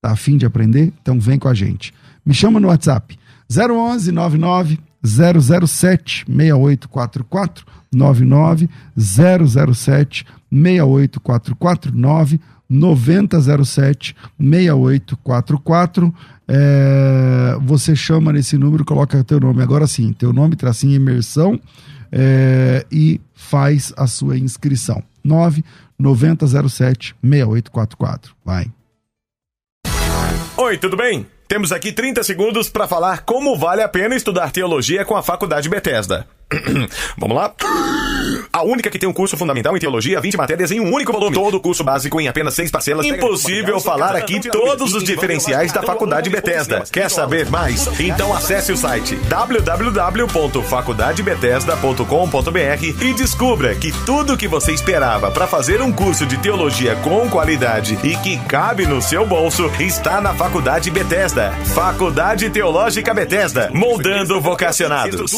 A: Tá afim de aprender? Então vem com a gente. Me chama no WhatsApp 011 99 007 6844 99 007 6844 9 9007 6844 é, você chama nesse número, coloca teu nome. Agora sim, teu nome, tracinho imersão é, e faz a sua inscrição. 9 9007 6844. Vai.
D: Oi, tudo bem? Temos aqui 30 segundos para falar como vale a pena estudar teologia com a Faculdade Bethesda. Vamos lá? A única que tem um curso fundamental em teologia, 20 matérias em um único volume. Todo o curso básico em apenas 6 parcelas. Impossível falar aqui todos os diferenciais da Faculdade Bethesda. Quer saber mais? Então acesse o site www.faculdadebethesda.com.br e descubra que tudo o que você esperava para fazer um curso de teologia com qualidade e que cabe no seu bolso está na Faculdade Bethesda. Faculdade Teológica Bethesda, moldando vocacionados.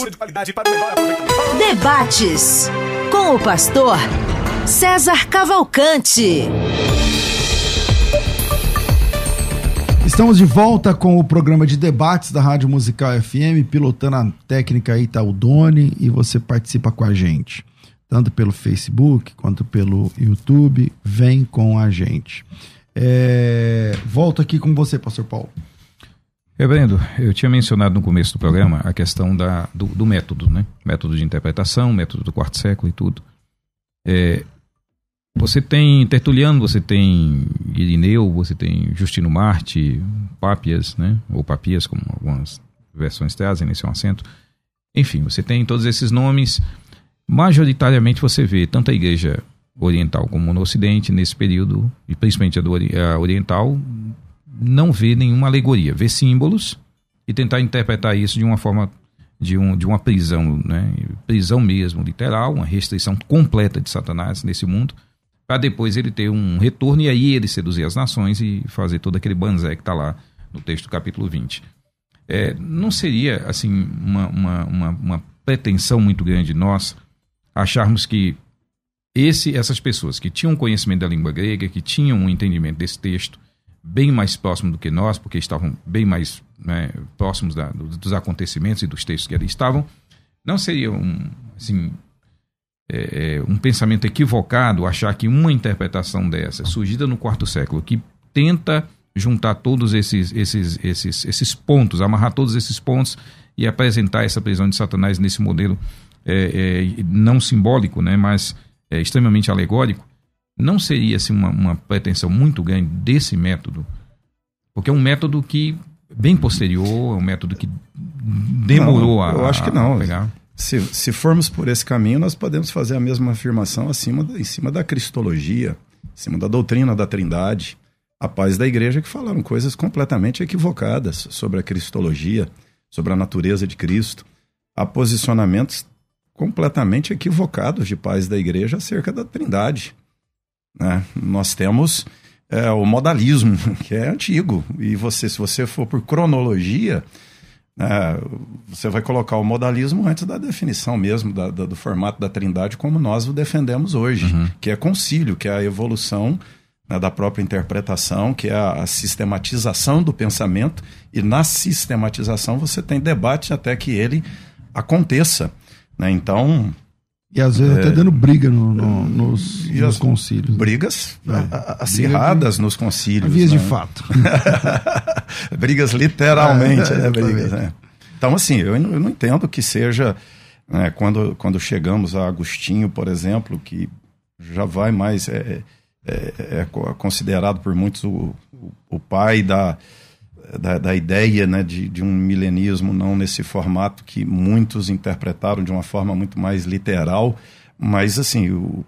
E: Debates com o pastor César Cavalcante.
A: Estamos de volta com o programa de debates da Rádio Musical FM, pilotando a técnica aí tá o Doni e você participa com a gente, tanto pelo Facebook quanto pelo YouTube. Vem com a gente. É... Volto aqui com você, Pastor Paulo.
B: Reverendo, eu tinha mencionado no começo do programa a questão da, do, do método, né? Método de interpretação, método do quarto século e tudo. É, você tem Tertuliano, você tem Irineu, você tem Justino Marte, Pápias, né? Ou Papias, como algumas versões trazem nesse é um acento. Enfim, você tem todos esses nomes. Majoritariamente você vê tanto a igreja oriental como no ocidente nesse período, e principalmente a, do, a oriental, não vê nenhuma alegoria, vê símbolos e tentar interpretar isso de uma forma de, um, de uma prisão, né? prisão mesmo, literal, uma restrição completa de Satanás nesse mundo, para depois ele ter um retorno e aí ele seduzir as nações e fazer todo aquele banzé que está lá no texto do capítulo 20. É, não seria assim uma, uma, uma, uma pretensão muito grande nós acharmos que esse, essas pessoas que tinham conhecimento da língua grega, que tinham um entendimento desse texto, bem mais próximo do que nós, porque estavam bem mais né, próximos da, dos acontecimentos e dos textos que ali estavam, não seria um, assim, é, é, um pensamento equivocado achar que uma interpretação dessa, surgida no quarto século, que tenta juntar todos esses, esses, esses, esses pontos, amarrar todos esses pontos e apresentar essa prisão de Satanás nesse modelo é, é não simbólico, né, mas é, extremamente alegórico, não seria assim, uma, uma pretensão muito grande desse método, porque é um método que bem posterior, é um método que demorou
C: não,
B: a.
C: Eu acho que não. pegar. Se, se formos por esse caminho, nós podemos fazer a mesma afirmação acima, em cima da cristologia, em cima da doutrina da Trindade. A paz da igreja que falaram coisas completamente equivocadas sobre a cristologia, sobre a natureza de Cristo. Há posicionamentos completamente equivocados de pais da igreja acerca da Trindade. Né? Nós temos é, o modalismo, que é antigo. E você, se você for por cronologia, é, você vai colocar o modalismo antes da definição mesmo da, da, do formato da trindade como nós o defendemos hoje, uhum. que é concílio, que é a evolução né, da própria interpretação, que é a, a, sistematização do pensamento, e na sistematização você tem debate até que ele aconteça. Né? Então,
A: e às vezes é, até dando briga no, no, nos, nos concílios.
C: Brigas é. acirradas nos concílios.
A: Vias né? de fato.
C: brigas literalmente, é, né? Brigas, né? Então, assim, eu, eu, não entendo que seja. Né, quando, quando chegamos a Agostinho, por exemplo, que já vai mais. É, é, é considerado por muitos o, o, o pai da da, da ideia né, de, de um milenismo não nesse formato que muitos interpretaram de uma forma muito mais literal, mas assim, o,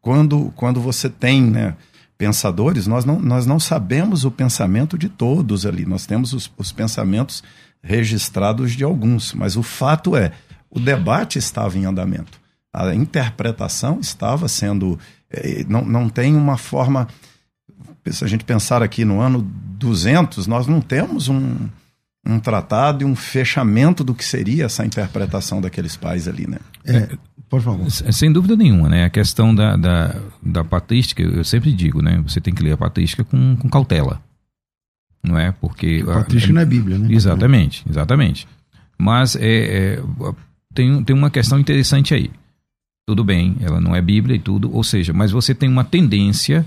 C: quando, quando você tem né, pensadores, nós não, nós não sabemos o pensamento de todos ali, nós temos os, os pensamentos registrados de alguns, mas o fato é, o debate estava em andamento, a interpretação estava sendo. Eh, não, não tem uma forma se a gente pensar aqui no ano 200, nós não temos um, um tratado e um fechamento do que seria essa interpretação daqueles pais ali, né?
A: É, por favor.
B: Sem dúvida nenhuma, né? A questão da, da, da patrística, eu sempre digo, né? Você tem que ler a patrística com, com cautela. Não é? Porque.
A: A patrística não é Bíblia, né?
B: Exatamente, exatamente. Mas é, é, tem, tem uma questão interessante aí. Tudo bem, ela não é Bíblia e tudo, ou seja, mas você tem uma tendência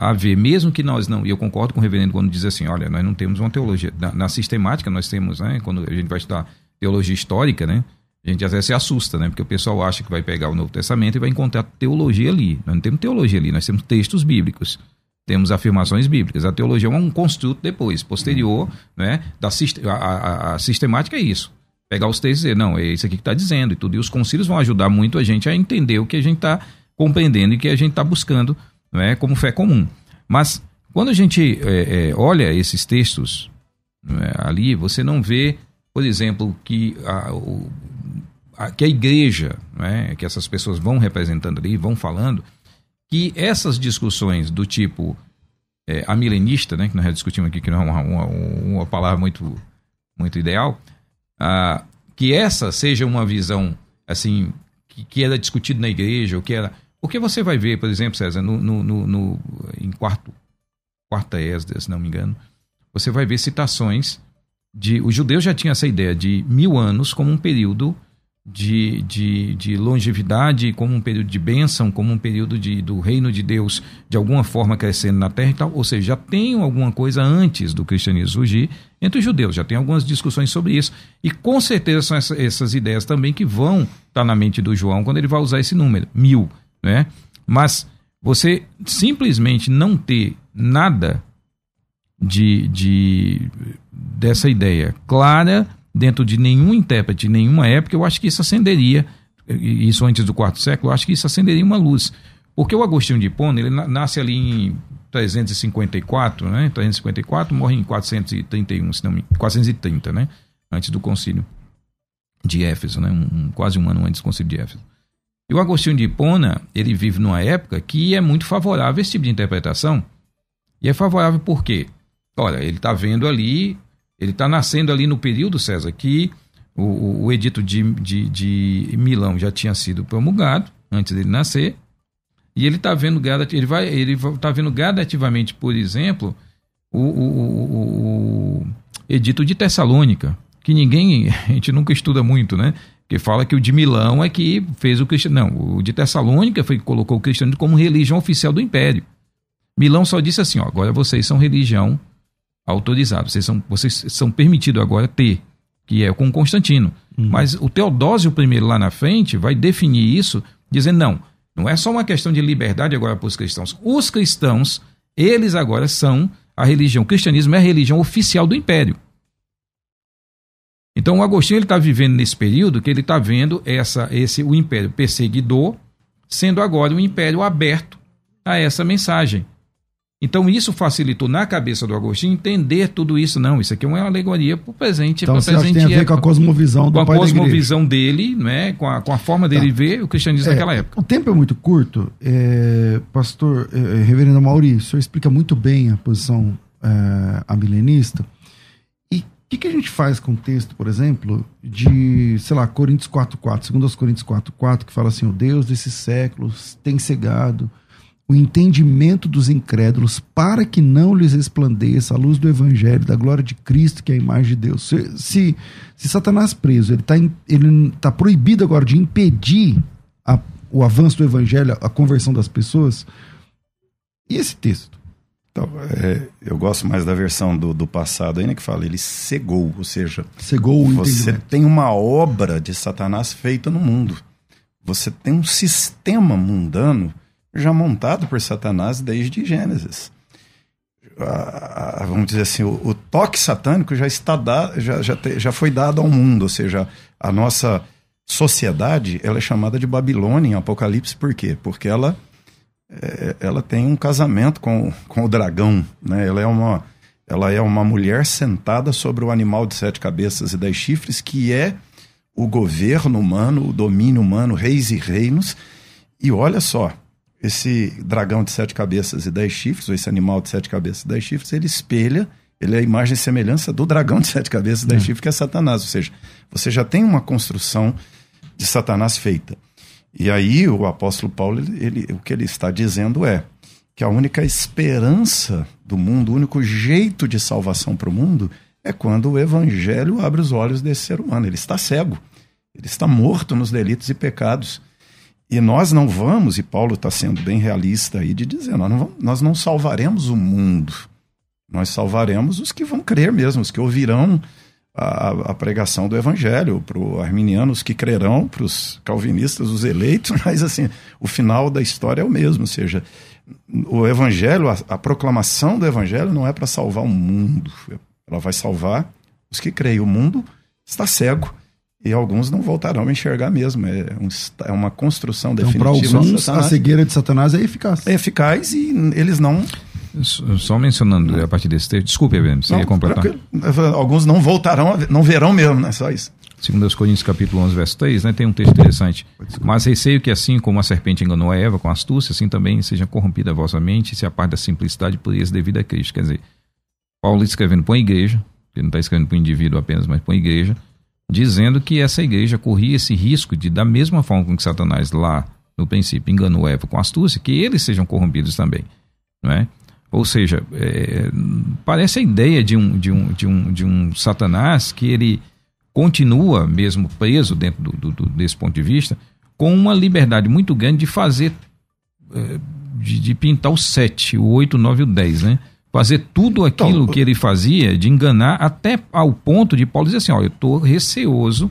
B: a ver, mesmo que nós não, e eu concordo com o reverendo quando diz assim, olha, nós não temos uma teologia, na, na sistemática nós temos, né, quando a gente vai estudar teologia histórica, né, a gente às vezes se assusta, né, porque o pessoal acha que vai pegar o Novo Testamento e vai encontrar teologia ali, nós não temos teologia ali, nós temos textos bíblicos, temos afirmações bíblicas, a teologia é um construto depois, posterior, né, da, a, a, a sistemática é isso, pegar os textos e dizer, não, é isso aqui que está dizendo e tudo. E os concílios vão ajudar muito a gente a entender o que a gente está compreendendo e que a gente está buscando não é, como fé comum. Mas quando a gente é, é, olha esses textos é, ali, você não vê, por exemplo, que a, o, a, que a igreja, é, que essas pessoas vão representando ali, vão falando, que essas discussões do tipo é, a milenista, né, que nós já discutimos aqui, que não é uma, uma, uma palavra muito, muito ideal, que essa seja uma visão assim que, que era discutido na igreja, o que era. Porque você vai ver, por exemplo, César, no, no, no, no em quarto, quarta Esdras, se não me engano, você vai ver citações de. Os judeus já tinham essa ideia de mil anos como um período de, de, de longevidade, como um período de bênção, como um período de, do reino de Deus de alguma forma crescendo na terra e tal. Ou seja, já tem alguma coisa antes do cristianismo surgir entre os judeus, já tem algumas discussões sobre isso. E com certeza são essa, essas ideias também que vão estar na mente do João quando ele vai usar esse número, mil. Né? Mas você simplesmente não ter nada de, de dessa ideia clara dentro de nenhum intérprete, nenhuma época, eu acho que isso acenderia, isso antes do quarto século, eu acho que isso acenderia uma luz. Porque o Agostinho de Hipona, ele nasce ali em 354, né? 354, morre em 431, se não me 430, né? Antes do concílio de Éfeso, né? Um, quase um ano antes do concílio de Éfeso. E o Agostinho de Hipona, ele vive numa época que é muito favorável a esse tipo de interpretação. E é favorável por quê? Olha, ele está vendo ali ele está nascendo ali no período, César, que o, o edito de, de, de, Milão já tinha sido promulgado antes dele nascer. E ele está vendo ele vai, ele está vendo gradativamente, por exemplo, o, o, o, edito de Tessalônica, que ninguém, a gente nunca estuda muito, né? Que fala que o de Milão é que fez o cristianismo. Não, o de Tessalônica foi que colocou o cristianismo como religião oficial do império. Milão só disse assim: ó, agora vocês são religião autorizado. Vocês são, vocês são permitidos agora ter, que é com Constantino. Uhum. Mas o Teodósio I lá na frente vai definir isso, dizendo: não, não é só uma questão de liberdade agora para os cristãos. Os cristãos, eles agora são a religião. O cristianismo é a religião oficial do império. Então o Agostinho ele está vivendo nesse período que ele está vendo essa, esse o império perseguidor sendo agora um império aberto a essa mensagem. Então isso facilitou na cabeça do Agostinho entender tudo isso. Não, isso aqui é uma alegoria para o presente.
A: Então
B: você
A: presente tem a ver com a cosmovisão do
B: com a cosmovisão dele, né? com, a, com a forma dele tá. ver o cristianismo
A: é,
B: naquela época.
A: O tempo é muito curto. É, pastor, é, é reverendo Mauri, o senhor explica muito bem a posição é, amilenista. O que, que, a gente faz com o texto, por exemplo, de, sei lá, Coríntios 4.4, segundo os Coríntios 4.4, que fala assim, o Deus desses séculos tem cegado o entendimento dos incrédulos para que não lhes resplandeça a luz do evangelho, da glória de Cristo, que é a imagem de Deus. Se, se, se Satanás preso, ele está ele tá proibido agora de impedir a, o avanço do evangelho, a conversão das pessoas. E esse texto?
C: Então, é, eu gosto mais da versão do, do passado ainda que fala, ele cegou, ou seja,
A: cegou o
C: você tem uma obra de Satanás feita no mundo. Você tem um sistema mundano já montado por Satanás desde Gênesis. Ah, vamos dizer assim, o, o, toque satânico já está dado, já, já, te, já foi dado ao mundo, ou seja, a nossa sociedade ela é chamada de Babilônia em Apocalipse, por quê? Porque ela, é, ela tem um casamento com, com o dragão, né? ela, é uma, ela é uma mulher sentada sobre o animal de sete cabeças e dez chifres, que é o governo humano, o domínio humano, reis e reinos. E olha só, esse dragão de sete cabeças e dez chifres, ou esse animal de sete cabeças e dez chifres, ele espelha, ele é a imagem e semelhança do dragão de sete cabeças e dez é. chifres, que é Satanás. Ou seja, você já tem uma construção de Satanás feita. E aí o apóstolo Paulo, ele, ele, o que ele está dizendo é que a única esperança do mundo, o único jeito de salvação para o mundo é quando o evangelho abre os olhos desse ser humano. Ele está cego, ele está morto nos delitos e pecados. E nós não vamos, e Paulo está sendo bem realista aí de dizer, nós não, vamos, nós não salvaremos o mundo, nós salvaremos os que vão crer mesmo, os que ouvirão a, a pregação do evangelho, para os arminianos que crerão, para os calvinistas, os eleitos, mas assim, o final da história é o mesmo, ou seja, o evangelho, a, a proclamação do evangelho não é para salvar o mundo, ela vai salvar os que creem. O mundo está cego e alguns não voltarão a enxergar mesmo. É, um, é uma construção então, definitiva.
A: Para alguns, a cegueira de Satanás é eficaz.
C: É eficaz e eles não.
B: Só mencionando a partir desse texto, desculpe, Evelyn, você não, ia completar.
C: Alguns não voltarão, não verão mesmo, né? Só isso.
B: Segundo os Coríntios capítulo 11, verso 3, né, tem um texto interessante. Mas receio que assim como a serpente enganou a Eva com astúcia, assim também seja corrompida a vossa mente, se a parte da simplicidade por isso devida a Cristo. Quer dizer, Paulo escrevendo para a igreja, ele não está escrevendo para o indivíduo apenas, mas para a igreja, dizendo que essa igreja corria esse risco de, da mesma forma com que Satanás lá no princípio enganou Eva com astúcia, que eles sejam corrompidos também, não é? Ou seja, é, parece a ideia de um, de, um, de, um, de um Satanás que ele continua mesmo preso dentro do, do, desse ponto de vista, com uma liberdade muito grande de fazer, é, de, de pintar o 7, o 8, o 9 e o 10, né? Fazer tudo aquilo então, que ele fazia, de enganar, até ao ponto de Paulo dizer assim: ó, eu estou receoso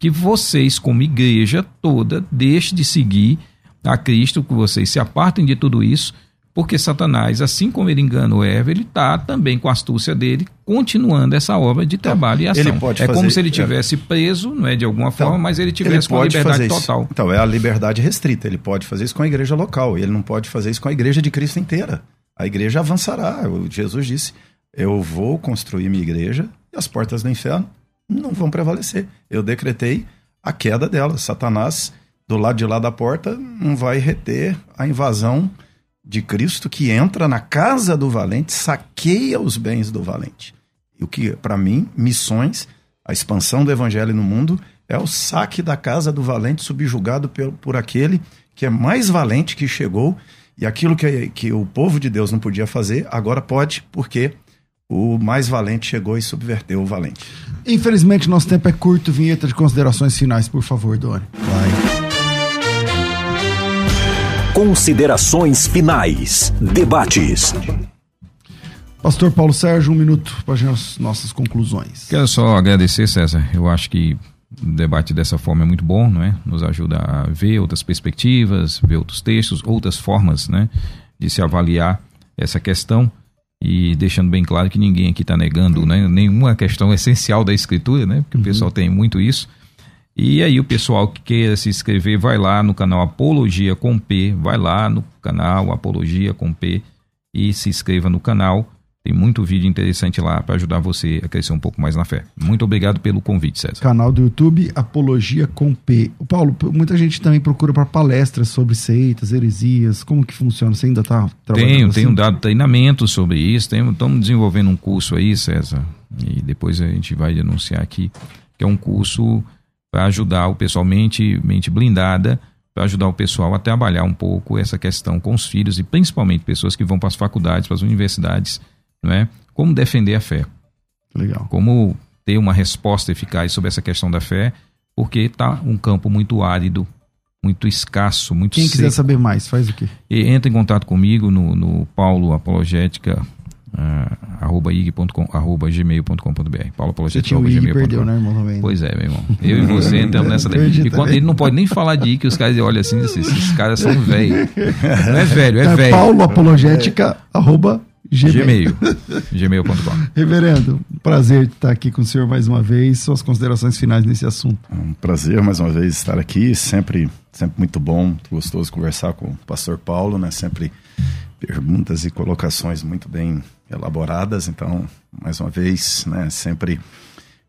B: que vocês, como igreja toda, deixem de seguir a Cristo, que vocês se apartem de tudo isso, porque Satanás, assim como ele engana Eva, ele está também com a astúcia dele, continuando essa obra de trabalho então, e ação. é fazer, como se ele tivesse preso, não é de alguma então, forma, mas ele tivesse ele com a liberdade total.
C: Então, é a liberdade restrita. Ele pode fazer isso com a igreja local, ele não pode fazer isso com a igreja de Cristo inteira. A igreja avançará. Jesus disse: Eu vou construir minha igreja e as portas do inferno não vão prevalecer. Eu decretei a queda dela. Satanás, do lado de lá da porta, não vai reter a invasão de Cristo que entra na casa do valente, saqueia os bens do valente. E o que, para mim, missões, a expansão do evangelho no mundo, é o saque da casa do valente subjugado por, por aquele que é mais valente que chegou. E aquilo que, que o povo de Deus não podia fazer, agora pode, porque o mais valente chegou e subverteu o valente.
A: Infelizmente, nosso tempo é curto. Vinheta de considerações finais, por favor, Doni.
F: Vai. Considerações finais. Debates.
A: Pastor Paulo Sérgio, um minuto para as nossas conclusões.
B: Quero só agradecer, César. Eu acho que o debate dessa forma é muito bom, não é? Nos ajuda a ver outras perspectivas, ver outros textos, outras formas, né, de se avaliar essa questão e deixando bem claro que ninguém aqui está negando né, nenhuma questão essencial da escritura, né? Porque uhum. o pessoal tem muito isso. E aí o pessoal que queira se inscrever, vai lá no canal Apologia com P, vai lá no canal Apologia com P e se inscreva no canal. Tem muito vídeo interessante lá para ajudar você a crescer um pouco mais na fé. Muito obrigado pelo convite, César.
A: Canal do YouTube Apologia com P. O Paulo, muita gente também procura para palestras sobre seitas, heresias. Como que funciona? Você ainda está
B: trabalhando? Tenho, assim? tenho dado treinamento sobre isso. Tenho, estamos desenvolvendo um curso aí, César. E depois a gente vai denunciar aqui, que é um curso para ajudar o pessoal mente, mente blindada, para ajudar o pessoal a trabalhar um pouco essa questão com os filhos e principalmente pessoas que vão para as faculdades, para as universidades, não é? Como defender a fé.
A: Legal.
B: Como ter uma resposta eficaz sobre essa questão da fé, porque está um campo muito árido, muito escasso, muito
A: Quem seco. quiser saber mais, faz o quê?
B: E entra em contato comigo no, no Paulo Apologética uh, arroba ig.com, arroba gmail.com.br. Paulo Apologética,
A: arroba gmail.com. perdeu, né, irmão? Também.
B: Pois é, meu irmão. Eu e você entramos nessa daí. E quando ele não pode nem falar de IG, os caras olham assim e dizem, esses caras são velhos. Não é velho, é, é velho.
A: Paulo Apologética, arroba
B: Gmail. Gmail.com.
A: Reverendo, prazer estar aqui com o senhor mais uma vez. Suas considerações finais nesse assunto.
C: É um prazer mais uma vez estar aqui. Sempre, sempre muito bom, muito gostoso conversar com o pastor Paulo, né? Sempre perguntas e colocações muito bem elaboradas. Então, mais uma vez, né, sempre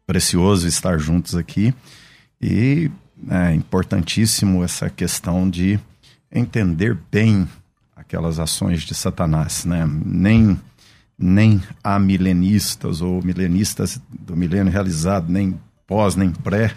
C: precioso estar juntos aqui. E é importantíssimo essa questão de entender bem aquelas ações de Satanás. Né? Nem, nem há milenistas ou milenistas do milênio realizado, nem pós, nem pré,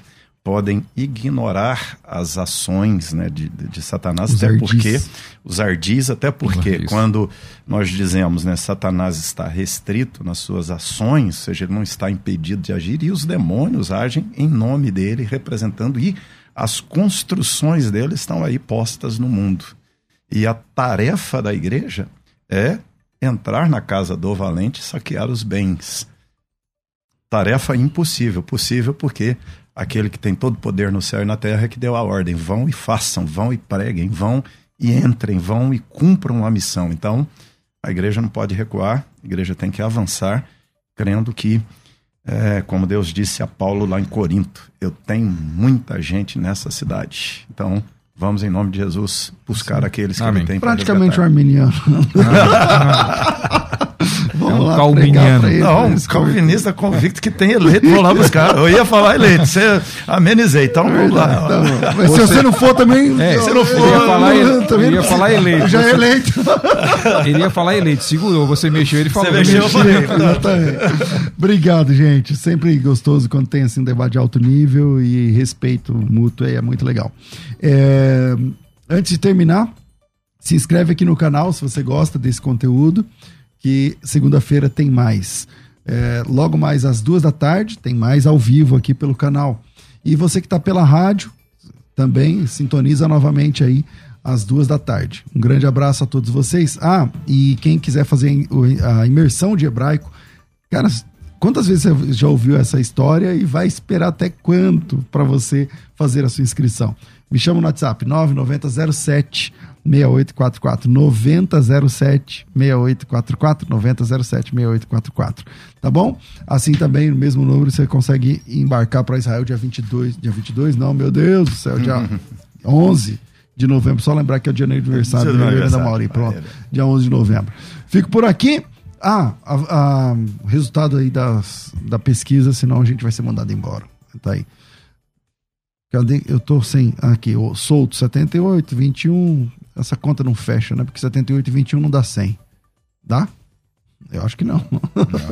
C: podem ignorar as ações né, de, de, Satanás, os até ardis. porque os ardis, até porque ardis. quando nós dizemos né, Satanás está restrito nas suas ações, ou seja, ele não está impedido de agir, e os demônios agem em nome dele, representando, e as construções dele estão aí postas no mundo. E a tarefa da igreja é entrar na casa do valente e saquear os bens. Tarefa impossível, possível porque aquele que tem todo o poder no céu e na terra é que deu a ordem: vão e façam, vão e preguem, vão e entrem, vão e cumpram a missão. Então, a igreja não pode recuar, a igreja tem que avançar, crendo que, é, como Deus disse a Paulo lá em Corinto, eu tenho muita gente nessa cidade. Então, vamos, em nome de Jesus, buscar Sim. aqueles que Amém. ele tem
A: Praticamente um arminiano.
B: é um
A: lá
B: calviniano.
A: Ele,
C: não, um calvinista convicto que tem eleito, vou lá buscar. Eu ia falar eleito, você amenizei, então vamos lá.
A: Então, mas se você não for também.
B: É,
A: se
B: não for, eu ia falar, ele,
A: também
B: ia falar eleito.
A: Já é eleito.
B: Ele ia falar eleito, segurou, você mexeu, ele falou.
C: Você mexeu, eu falei.
A: Obrigado, gente. Sempre gostoso quando tem assim um debate de alto nível e respeito mútuo, é muito legal. É, antes de terminar, se inscreve aqui no canal se você gosta desse conteúdo, que segunda-feira tem mais. É, logo mais às duas da tarde, tem mais ao vivo aqui pelo canal. E você que está pela rádio, também sintoniza novamente aí às duas da tarde. Um grande abraço a todos vocês. Ah, e quem quiser fazer a imersão de hebraico, cara, quantas vezes você já ouviu essa história e vai esperar até quanto para você fazer a sua inscrição? Me chama no WhatsApp 9907 6844 9007 6844 9007 6844. Tá bom? Assim também, no mesmo número, você consegue embarcar para Israel dia 22. Dia 22? Não, meu Deus do céu, dia 11 de novembro. Só lembrar que é o dia do aniversário do Reverendo da Mauri. Pronto, dia 11 de novembro. Fico por aqui. Ah, o resultado aí das, da pesquisa, senão a gente vai ser mandado embora. Tá aí. Cadê? Eu tô sem. Aqui, solto 78, 21, essa conta não fecha, né? Porque 78 e 21 não dá 100. Dá? Eu acho que não.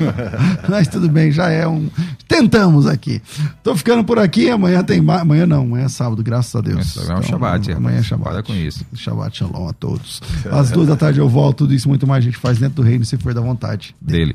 A: Mas tudo bem, já é um. Tentamos aqui. Tô ficando por aqui. Amanhã tem mais. Amanhã não, amanhã é sábado, graças a Deus.
B: Amanhã é um então, Shabbat.
A: Amanhã é Shabbat.
B: Para com isso.
A: Shabbat Shalom a todos. Às duas da tarde eu volto. Tudo isso muito mais a gente faz dentro do reino, se for da vontade
B: dele.